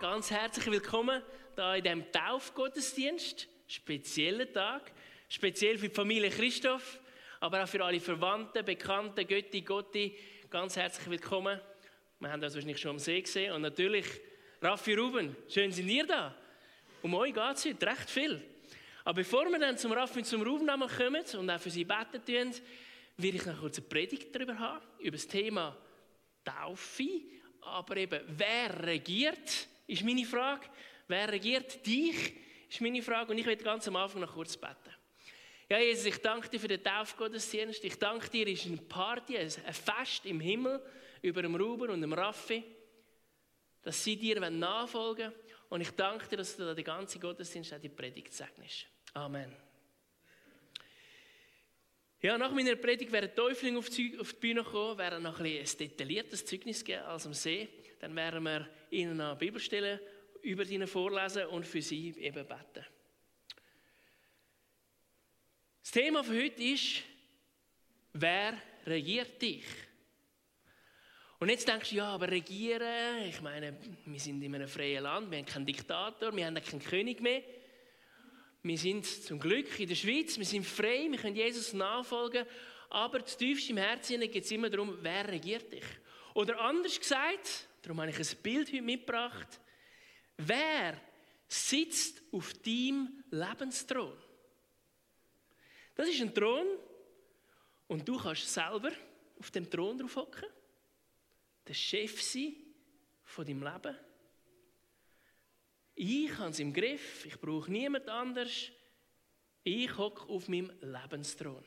ganz herzlich willkommen da in diesem Taufgottesdienst. Spezieller Tag. Speziell für die Familie Christoph, aber auch für alle Verwandten, Bekannten, Götti, Gotti. Ganz herzlich willkommen. Wir haben das wahrscheinlich schon am See gesehen. Und natürlich Raffi Ruben, schön sind ihr da. Um euch geht es heute recht viel. Aber bevor wir dann zum Raffi und zum Ruben kommen und auch für sie beten tun, werde ich noch kurz eine Predigt darüber haben, über das Thema Taufe aber eben, wer regiert, ist meine Frage. Wer regiert dich, ist meine Frage. Und ich werde ganz am Anfang noch kurz beten. Ja, Jesus, ich danke dir für den Taufgottesdienst. Ich danke dir, es ist eine Party, ein Fest im Himmel über dem Ruben und dem Raffi, dass sie dir nachfolgen wollen. Und ich danke dir, dass du da die ganze Gottesdienst auch die Predigt segnest. Amen. Ja, nach meiner Predigt wäre Täufling auf die Bühne gekommen, wäre noch ein, ein detailliertes Zeugnis gegeben als am See. Dann wären wir ihnen eine Bibelstelle über ihnen vorlesen und für sie eben beten. Das Thema für heute ist, wer regiert dich? Und jetzt denkst du, ja, aber regieren, ich meine, wir sind in einem freien Land, wir haben keinen Diktator, wir haben keinen König mehr. Wir sind zum Glück in der Schweiz, wir sind frei, wir können Jesus nachfolgen, aber tiefst im Herzen geht es immer darum, wer regiert dich? Oder anders gesagt, darum habe ich ein Bild heute mitgebracht, wer sitzt auf deinem Lebensthron? Das ist ein Thron und du kannst selber auf dem Thron drauf hocken, der Chef sein von deinem Leben. Ich habe es im Griff, ich brauche niemand anders. Ich hocke auf meinem Lebensthron.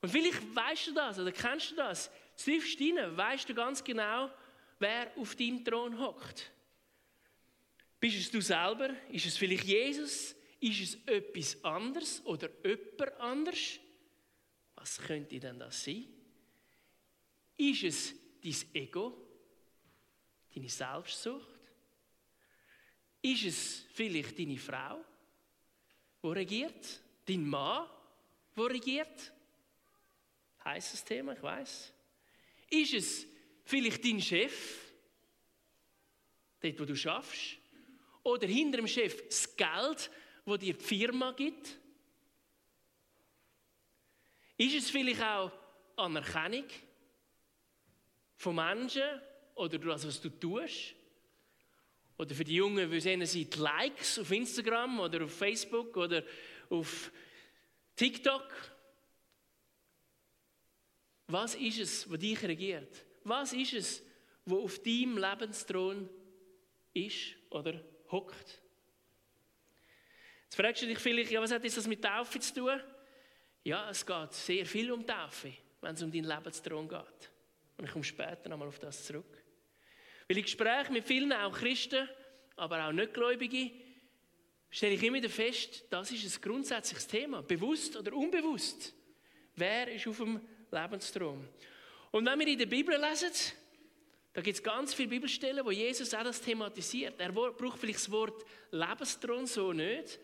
Und vielleicht weißt du das oder kennst du das. Tiefst rein weißt du ganz genau, wer auf deinem Thron hockt. Bist es du selber? Ist es vielleicht Jesus? Ist es etwas anderes oder jemand anders? Was könnte denn das sein? Ist es dein Ego? Deine Selbstsucht? Ist es vielleicht deine Frau, die regiert? Dein Mann, der regiert? Heißes Thema, ich weiß. Ist es vielleicht dein Chef, dort, wo du schaffst? Oder hinter dem Chef das Geld, wo dir die Firma gibt? Ist es vielleicht auch Anerkennung von Menschen oder das, was du tust? Oder für die Jungen, wir sehen sie die Likes auf Instagram oder auf Facebook oder auf TikTok. Was ist es, was dich regiert? Was ist es, was auf deinem Lebensthron ist oder hockt? Jetzt fragst du dich vielleicht, ja, was hat das mit Taufe zu tun? Ja, es geht sehr viel um Taufe, wenn es um deinen Lebensthron geht. Und ich komme später nochmal auf das zurück. Weil in Gesprächen mit vielen, auch Christen, aber auch Nichtgläubige, stelle ich immer wieder fest, das ist ein grundsätzliches Thema. Bewusst oder unbewusst. Wer ist auf dem Lebensthron? Und wenn wir in der Bibel lesen, da gibt es ganz viele Bibelstellen, wo Jesus auch das thematisiert. Er braucht vielleicht das Wort Lebensthron so nicht,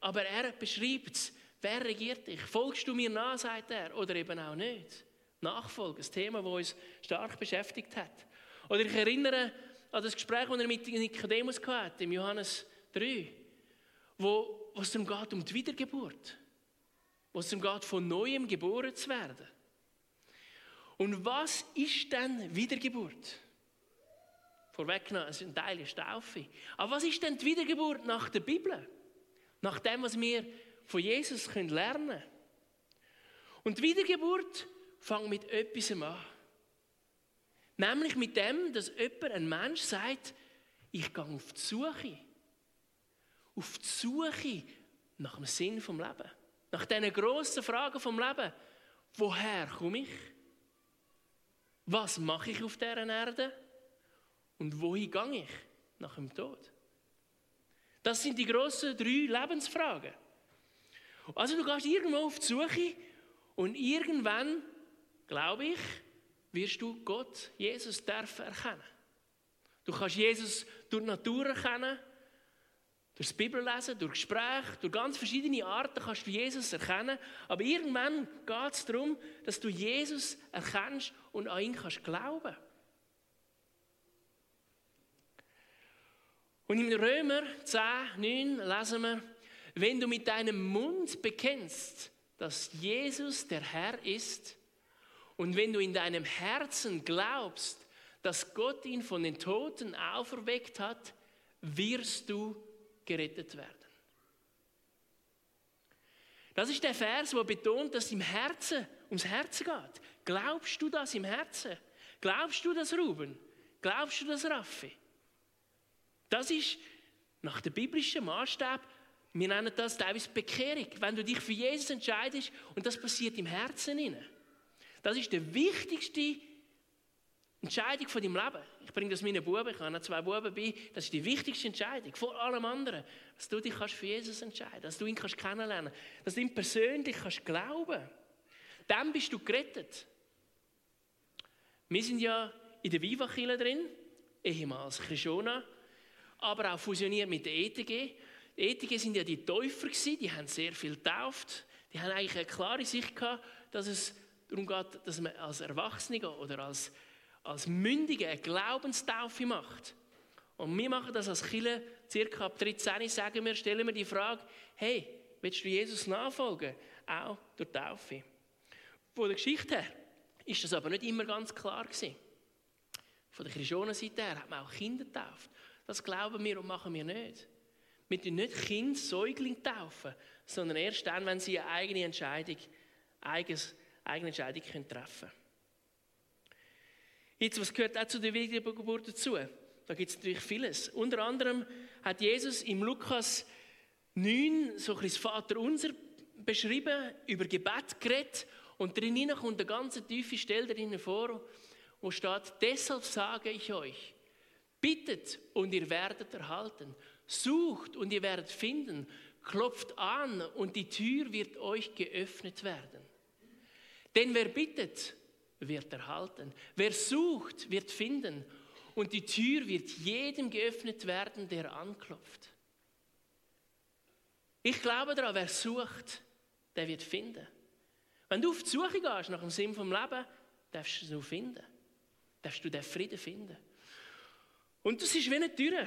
aber er beschreibt es. Wer regiert dich? Folgst du mir nach, sagt er, oder eben auch nicht? Nachfolge, ein Thema, das uns stark beschäftigt hat. Oder ich erinnere an das Gespräch, das er mit Nikodemus hatte, im Johannes 3, wo es darum geht, um die Wiedergeburt. Wo es darum geht, von Neuem geboren zu werden. Und was ist denn Wiedergeburt? Vorweggenommen, ist ein Teil der Taufe. Aber was ist denn die Wiedergeburt nach der Bibel? Nach dem, was wir von Jesus lernen können. Und die Wiedergeburt fängt mit etwas an. Nämlich mit dem, dass jemand, ein Mensch sagt, ich gehe auf die Suche. Auf die Suche nach dem Sinn vom Leben. Nach diesen grossen Fragen vom Leben. Woher komme ich? Was mache ich auf dieser Erde? Und wohin gehe ich nach dem Tod? Das sind die grossen drei Lebensfragen. Also du gehst irgendwo auf die Suche und irgendwann, glaube ich, wirst du Gott, Jesus, dürfen erkennen. Du kannst Jesus durch die Natur erkennen, durch das Bibellesen, durch Gespräche, durch ganz verschiedene Arten kannst du Jesus erkennen. Aber irgendwann geht es darum, dass du Jesus erkennst und an ihn kannst glauben. Und im Römer 10, 9 lesen wir, wenn du mit deinem Mund bekennst, dass Jesus der Herr ist, und wenn du in deinem Herzen glaubst, dass Gott ihn von den Toten auferweckt hat, wirst du gerettet werden. Das ist der Vers, wo betont, dass es im Herzen ums Herzen geht. Glaubst du das im Herzen? Glaubst du das, Ruben? Glaubst du das, Raffi? Das ist nach dem biblischen Maßstab, wir nennen das teilweise Bekehrung. Wenn du dich für Jesus entscheidest und das passiert im Herzen. Das ist die wichtigste Entscheidung von deinem Leben. Ich bringe das meinen Buben, ich habe zwei Buben bei. Das ist die wichtigste Entscheidung vor allem anderen. Dass du dich kannst für Jesus entscheiden kannst, dass du ihn kannst kennenlernen kannst, dass du ihm persönlich kannst glauben Dann bist du gerettet. Wir sind ja in der viva drin, ehemals Krishona, aber auch fusioniert mit der ETG. Die ETG sind ja die Täufer gewesen, die haben sehr viel getauft. Die haben eigentlich eine klare Sicht gehabt, dass es darum geht, dass man als Erwachsene oder als als Mündige eine Glaubenstaufe macht. Und wir machen das als Kille circa ab 13 sagen wir, stellen wir die Frage, hey, willst du Jesus nachfolgen? Auch durch Taufe. Von der Geschichte her ist das aber nicht immer ganz klar gewesen. Von der Christianenseite her hat man auch Kinder getauft. Das glauben wir und machen wir nicht. Wir taufen nicht Kinder, Säugling taufen, sondern erst dann, wenn sie eine eigene Entscheidung, eigenes, eigene Entscheidung können treffen können. Jetzt, was gehört auch zu der Wiedergeburt dazu? Da gibt es natürlich vieles. Unter anderem hat Jesus im Lukas 9 so ein das Vater unser beschrieben, über Gebet geredet und drin kommt eine ganz tiefe Stelle darin vor, wo steht, deshalb sage ich euch, bittet und ihr werdet erhalten, sucht und ihr werdet finden, klopft an und die Tür wird euch geöffnet werden. Denn wer bittet, wird erhalten. Wer sucht, wird finden. Und die Tür wird jedem geöffnet werden, der anklopft. Ich glaube daran, wer sucht, der wird finden. Wenn du auf die Suche gehst nach dem Sinn vom Leben, darfst du es finden. Darfst du den Frieden finden. Und das ist wie eine Tür,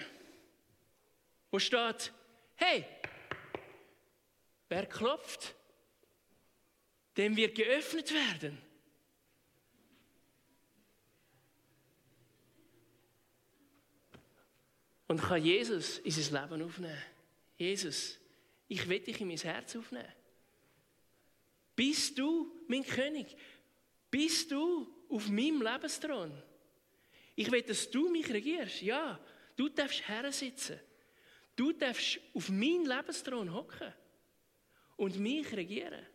wo steht, hey, wer klopft, dem wird geöffnet werden. Und kann Jesus in sein Leben aufnehmen. Jesus, ich will dich in mein Herz aufnehmen. Bist du mein König? Bist du auf meinem Lebensthron? Ich will, dass du mich regierst. Ja, du darfst sitzen. Du darfst auf meinen Lebensthron hocken und mich regieren.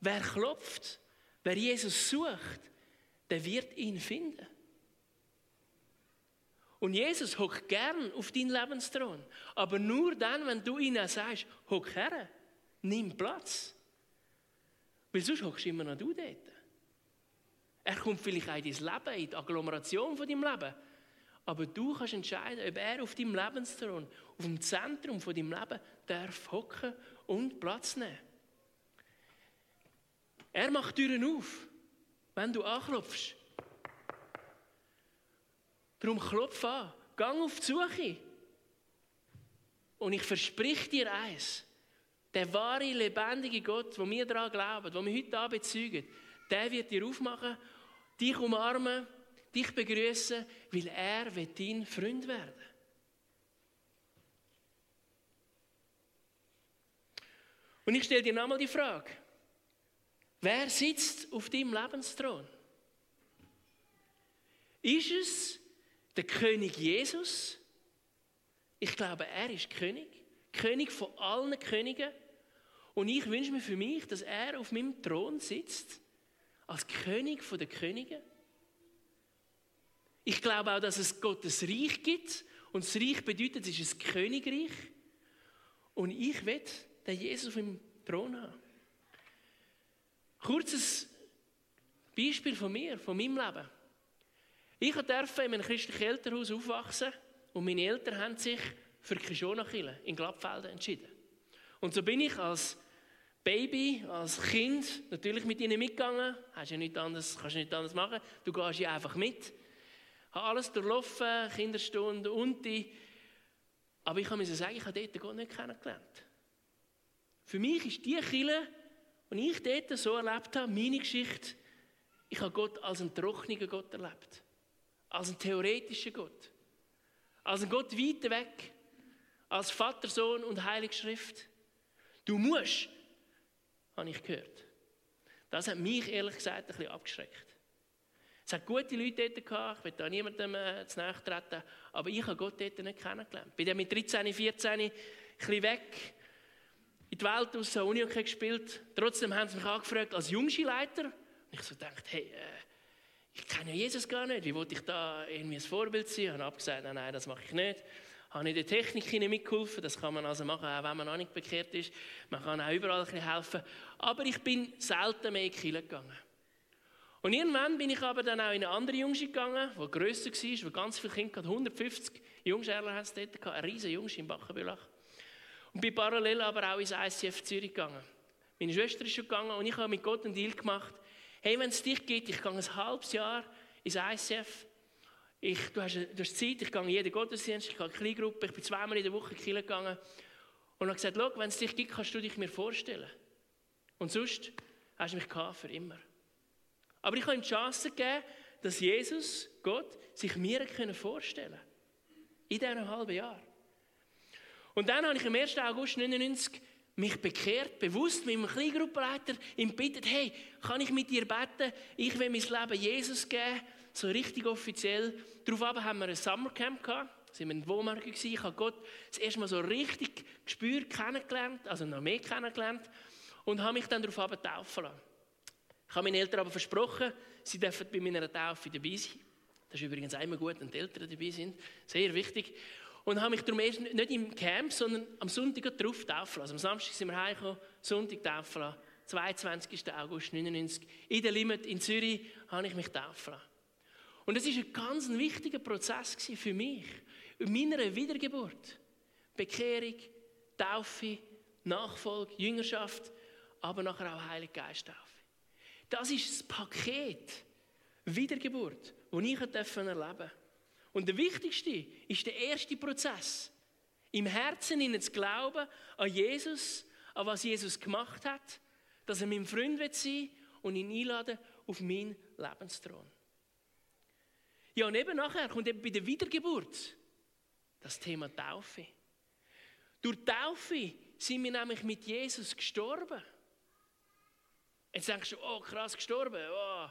Wer klopft, wer Jesus sucht, der wird ihn finden. Und Jesus hockt gern auf deinen Lebensthron. Aber nur dann, wenn du ihnen sagst, hock her, nimm Platz. Weil sonst hockst immer noch du dort. Er kommt vielleicht auch in dein Leben, in die Agglomeration von deinem Leben. Aber du kannst entscheiden, ob er auf deinem Lebensthron, auf dem Zentrum von deinem Leben, darf hocken und Platz nehmen. Er macht Türen auf, wenn du anklopfst. Darum klopf an, gang auf die Suche. Und ich versprich dir eins, der wahre, lebendige Gott, wo wir daran glauben, wo wir heute Abend bezeugen, der wird dir aufmachen, dich umarmen, dich begrüßen, weil er wird dein Freund werden. Und ich stelle dir nochmal die Frage, wer sitzt auf deinem Lebensthron? Ist es der König Jesus, ich glaube, er ist König, König von allen Königen. Und ich wünsche mir für mich, dass er auf meinem Thron sitzt, als König von den Königen. Ich glaube auch, dass es Gottes Reich gibt. Und das Reich bedeutet, es ist ein Königreich. Und ich will den Jesus auf meinem Thron haben. Kurzes Beispiel von mir, von meinem Leben. Ich durfte in einem christlichen Elternhaus aufwachsen und meine Eltern haben sich für Kishona-Kille in Glattfelden entschieden. Und so bin ich als Baby, als Kind natürlich mit ihnen mitgegangen. Hast ja nichts anderes, kannst du nichts anderes machen. Du gehst ja einfach mit. habe alles durchlaufen, Kinderstunde und die. Aber ich kann mir sagen, ich habe dort Gott nicht kennengelernt. Für mich ist die Kille, die ich dort so erlebt habe, meine Geschichte, ich habe Gott als einen trockenen Gott erlebt. Als einen theoretischen Gott. Als einen Gott weit weg. Als Vater, Sohn und Heilige Schrift. Du musst, habe ich gehört. Das hat mich ehrlich gesagt ein bisschen abgeschreckt. Es hat gute Leute dort gehabt, ich will da niemandem äh, zu nahe treten, aber ich habe Gott dort nicht kennengelernt. Bin dann mit 13, 14 ein bisschen weg, in die Welt aus, habe Uni gespielt. Trotzdem haben sie mich angefragt als Jungskileiter. Und ich so gedacht, hey, äh, ich kenne Jesus gar nicht, wie wollte ich da irgendwie ein Vorbild sein? Ich habe abgesagt, nein, nein, das mache ich nicht habe ich der Technik mitgeholfen. Das kann man also machen, auch wenn man noch nicht bekehrt ist. Man kann auch überall ein bisschen helfen. Aber ich bin selten mehr in die Kirche gegangen. Und irgendwann bin ich aber dann auch in eine andere Jungschi gegangen, die grösser war, wo ganz viele Kinder hatten. 150 Jungscherler hat es dort gehabt, eine riesige Jungschi in Bachenbülach. Und bin parallel aber auch ins ICF Zürich gegangen. Meine Schwester ist schon gegangen und ich habe mit Gott einen Deal gemacht. Hey, wenn es dich gibt, ich gehe ein halbes Jahr ins ICF ich, du, hast, du hast Zeit, ich gehe in jeden Gottesdienst, ich gehe in eine Kleingruppe, ich bin zweimal in der Woche in die gegangen. Und habe gesagt, wenn es dich gibt, kannst du dich mir vorstellen. Und sonst hast du mich für immer. Aber ich habe ihm die Chance gegeben, dass Jesus, Gott, sich mir vorstellen konnte. In diesen halben Jahr. Und dann habe ich am 1. August 1999 mich bekehrt, bewusst mit einem Kleingruppenleiter ihm bittet, hey, kann ich mit dir beten? Ich will mein Leben Jesus geben so richtig offiziell. Darauf haben wir ein Summercamp gehabt. Waren wir in Wohnmarkt. Ich habe Gott das erste Mal so richtig gespürt, kennengelernt, also noch mehr kennengelernt. Und habe mich dann darauf taufen lassen. Ich habe meinen Eltern aber versprochen, sie dürfen bei meiner Taufe dabei sein. Das ist übrigens immer gut, wenn die Eltern dabei sind. Sehr wichtig. Und habe mich darum erst nicht im Camp, sondern am Sonntag drauf taufen lassen. Am Samstag sind wir heimgekommen, Sonntag taufen lassen. 22. August 1999. In der Limit in Zürich habe ich mich taufen lassen. Und es ist ein ganz wichtiger Prozess für mich, in meiner Wiedergeburt. Bekehrung, Taufe, Nachfolge, Jüngerschaft, aber nachher auch Heilige Geisttaufe. Das ist das Paket Wiedergeburt, das ich erleben durfte. Und der wichtigste ist der erste Prozess. Im Herzen ihnen zu glauben an Jesus, an was Jesus gemacht hat, dass er mein Freund sein will und ihn einladen auf meinen Lebensthron. Ja, und eben nachher kommt eben bei der Wiedergeburt das Thema Taufe. Durch Taufe sind wir nämlich mit Jesus gestorben. Jetzt denkst du, oh krass, gestorben. Oh.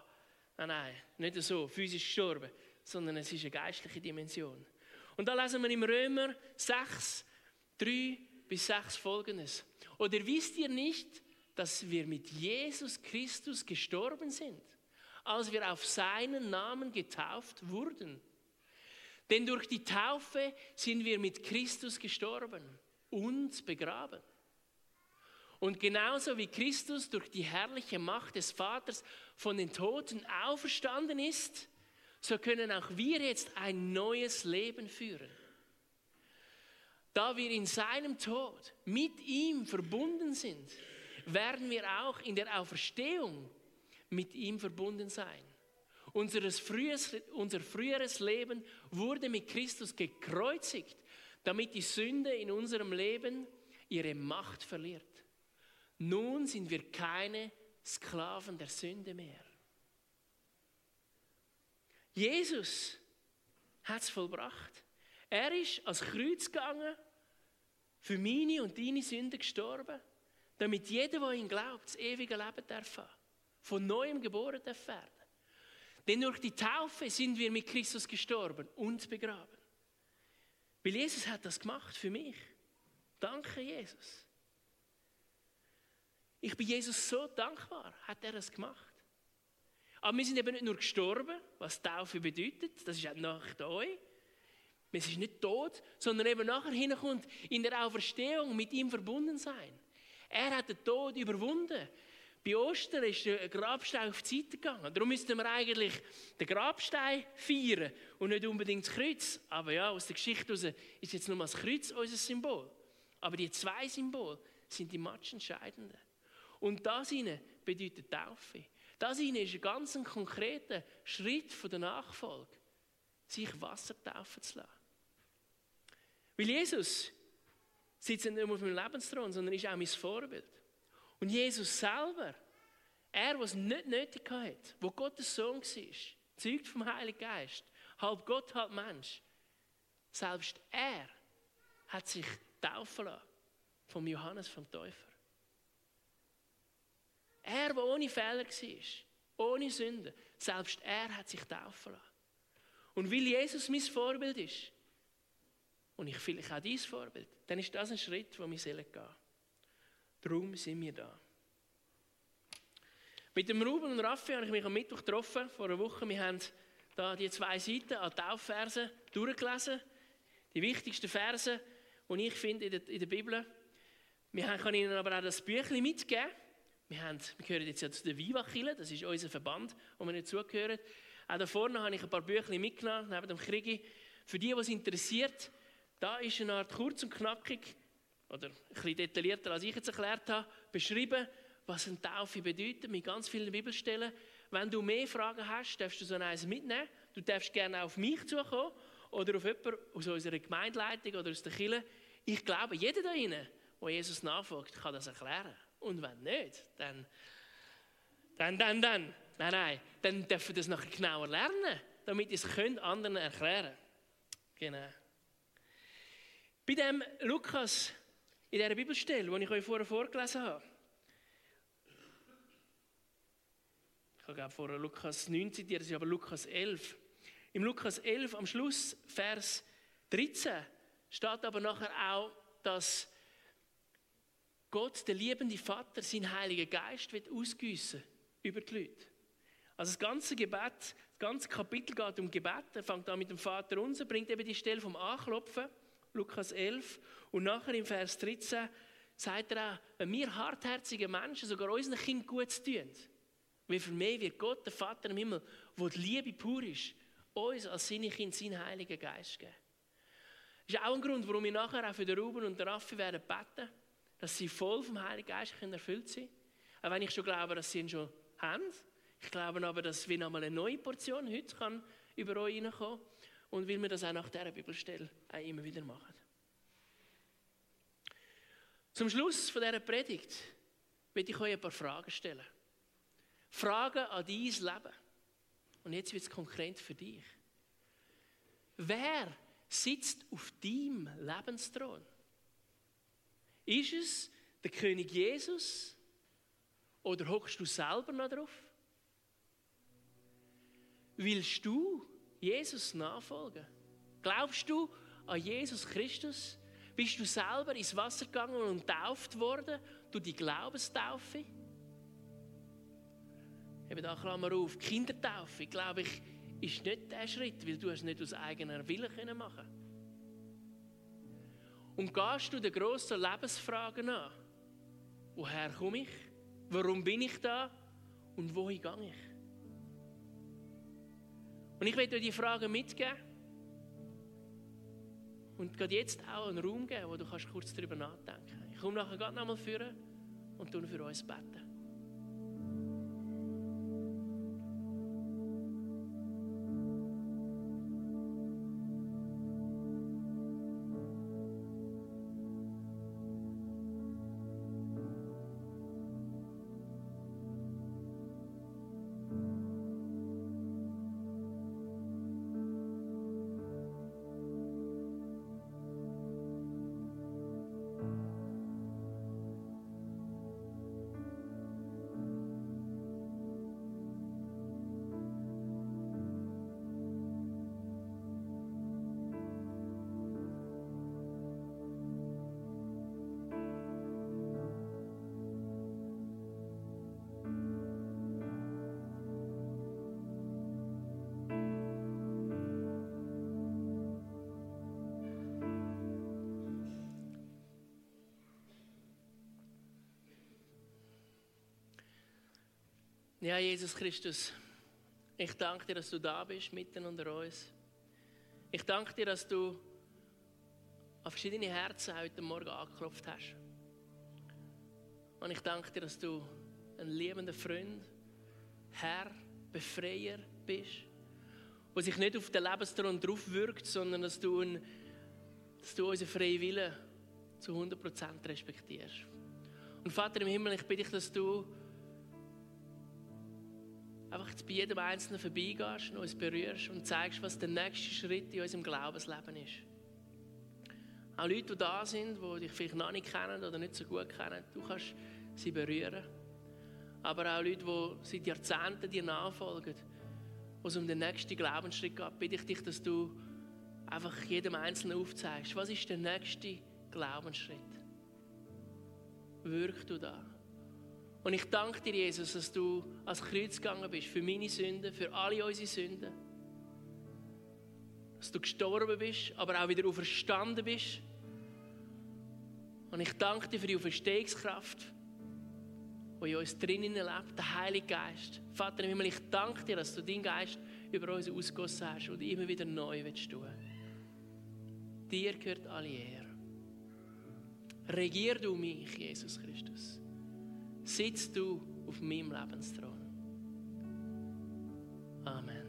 Nein, nein, nicht so, physisch gestorben, sondern es ist eine geistliche Dimension. Und da lesen wir im Römer 6, 3 bis 6 folgendes. Oder wisst ihr nicht, dass wir mit Jesus Christus gestorben sind? als wir auf seinen Namen getauft wurden. Denn durch die Taufe sind wir mit Christus gestorben und begraben. Und genauso wie Christus durch die herrliche Macht des Vaters von den Toten auferstanden ist, so können auch wir jetzt ein neues Leben führen. Da wir in seinem Tod mit ihm verbunden sind, werden wir auch in der Auferstehung mit ihm verbunden sein. Frühes, unser früheres Leben wurde mit Christus gekreuzigt, damit die Sünde in unserem Leben ihre Macht verliert. Nun sind wir keine Sklaven der Sünde mehr. Jesus hat es vollbracht. Er ist als Kreuz gegangen, für meine und deine Sünde gestorben, damit jeder, der ihn glaubt, das ewige Leben erfahren von neuem geboren werden. Denn durch die Taufe sind wir mit Christus gestorben und begraben. Weil Jesus hat das gemacht für mich. Danke, Jesus. Ich bin Jesus so dankbar, hat er das gemacht. Aber wir sind eben nicht nur gestorben, was Taufe bedeutet, das ist auch nach euch. Wir sind nicht tot, sondern eben nachher hinkommt in der Auferstehung mit ihm verbunden sein. Er hat den Tod überwunden. Bei Ostern ist der Grabstein auf die Seite gegangen. Darum müssten wir eigentlich den Grabstein feiern und nicht unbedingt das Kreuz. Aber ja, aus der Geschichte heraus ist jetzt nur das Kreuz unser Symbol. Aber die zwei Symbole sind die matchentscheidenden. Und das ihnen bedeutet Taufe. Das ist ein ganz konkreter Schritt von der Nachfolge. sich Wasser taufen zu lassen. Weil Jesus sitzt nicht nur auf meinem Lebensthron, sondern ist auch mein Vorbild. Und Jesus selber, er, was nicht nötig hat, wo Gottes Sohn war, zeugt vom Heiligen Geist, halb Gott, halb Mensch, selbst er hat sich taufen lassen vom Johannes vom Täufer. Er, der ohne Fehler war, ohne Sünde, selbst er hat sich taufen lassen. Und weil Jesus mein Vorbild ist, und ich vielleicht auch dein Vorbild, dann ist das ein Schritt, wo wir gehen sollen. Darum sind wir da. Mit dem Ruben und Raffi habe ich mich am Mittwoch getroffen, vor einer Woche. Wir haben da die zwei Seiten an Taufversen durchgelesen. Die wichtigsten Verse, die ich finde in der, in der Bibel. Wir kann Ihnen aber auch das Büchlein mitgeben. Wir, haben, wir gehören jetzt ja zu der viva das ist unser Verband, wo wir nicht zugehören. Auch da vorne habe ich ein paar Büchlein mitgenommen, neben dem Kriegi. Für die, die es interessiert, da ist eine Art kurz und knackig, oder ein bisschen detaillierter, als ich jetzt erklärt habe, beschrieben, was eine Taufe bedeutet, mit ganz vielen Bibelstellen. Wenn du mehr Fragen hast, darfst du so eins mitnehmen. Du darfst gerne auf mich zukommen oder auf jemanden aus unserer Gemeindeleitung oder aus der Kirche. Ich glaube, jeder da drinnen, der Jesus nachfolgt, kann das erklären. Und wenn nicht, dann, dann, dann, dann, nein, nein, dann dürfen wir das nachher genauer lernen, damit ihr es anderen erklären könnt. Genau. Bei dem Lukas, in dieser Bibelstelle, die ich euch vorher vorgelesen habe, ich habe vorher Lukas 9 zitiert, das ist aber Lukas 11. Im Lukas 11 am Schluss, Vers 13, steht aber nachher auch, dass Gott, der liebende Vater, seinen Heiligen Geist wird ausgüssen über die Leute. Also das ganze Gebet, das ganze Kapitel geht um Gebet. Er fängt an mit dem Vater unser, bringt eben die Stelle vom Anklopfen Lukas 11. Und nachher im Vers 13 sagt er auch, wenn wir hartherzige Menschen sogar unseren Kindern gut tun, wie viel mehr wird Gott, der Vater im Himmel, wo die Liebe pur ist, uns als seine Kinder seinen Heiligen Geist geben. Das ist auch ein Grund, warum wir nachher auch für den Ruben und den Raffi werden beten, dass sie voll vom Heiligen Geist erfüllt sind. Auch wenn ich schon glaube, dass sie ihn schon haben. Ich glaube aber, dass wir nochmal eine neue Portion heute kann über euch hineinkommen und weil wir das auch nach dieser Bibelstelle auch immer wieder machen. Zum Schluss von dieser Predigt will ich euch ein paar Fragen stellen. Fragen an dein Leben. Und jetzt wird es konkret für dich. Wer sitzt auf deinem Lebensthron? Ist es der König Jesus oder hockst du selber noch drauf? Willst du Jesus nachfolgen? Glaubst du an Jesus Christus? Bist du selber ins Wasser gegangen und tauft worden durch die Glaubenstaufe? Eben da Klammer auf, Kindertaufe, glaube ich, ist nicht der Schritt, weil du es nicht aus eigener Wille machen können. Und gehst du den grossen Lebensfragen an? Woher komme ich? Warum bin ich da? Und wohin gehe ich? Und ich werde dir die Fragen mitgeben und gerade jetzt auch einen Raum geben, wo du kannst kurz darüber nachdenken kannst. Ich komme nachher gerade nochmal führen und tun für uns beten. Ja, Jesus Christus, ich danke dir, dass du da bist, mitten unter uns. Ich danke dir, dass du an verschiedene Herzen heute Morgen angeklopft hast. Und ich danke dir, dass du ein liebender Freund, Herr, Befreier bist. der sich nicht auf den Lebensthron drauf wirkt, sondern dass du, ein, dass du unseren freien Willen zu 100% respektierst. Und Vater im Himmel, ich bitte dich, dass du einfach bei jedem Einzelnen vorbeigehst und uns berührst und zeigst, was der nächste Schritt in unserem Glaubensleben ist. Auch Leute, die da sind, die dich vielleicht noch nicht kennen oder nicht so gut kennen, du kannst sie berühren. Aber auch Leute, die seit Jahrzehnten dir nachfolgen, wo es um den nächsten Glaubensschritt geht, bitte ich dich, dass du einfach jedem Einzelnen aufzeigst, was ist der nächste Glaubensschritt? Wirk du da? Und ich danke dir, Jesus, dass du als Kreuz gegangen bist für meine Sünden, für alle unsere Sünden. Dass du gestorben bist, aber auch wieder auferstanden bist. Und ich danke dir für die Auferstehungskraft, die in uns drinnen lebt, der Heilige Geist. Vater im Himmel, ich danke dir, dass du deinen Geist über uns ausgossen hast und immer wieder neu willst tun. Dir gehört alle Ehre. Regier du mich, Jesus Christus sitzt du auf meinem Lebensthron. Amen.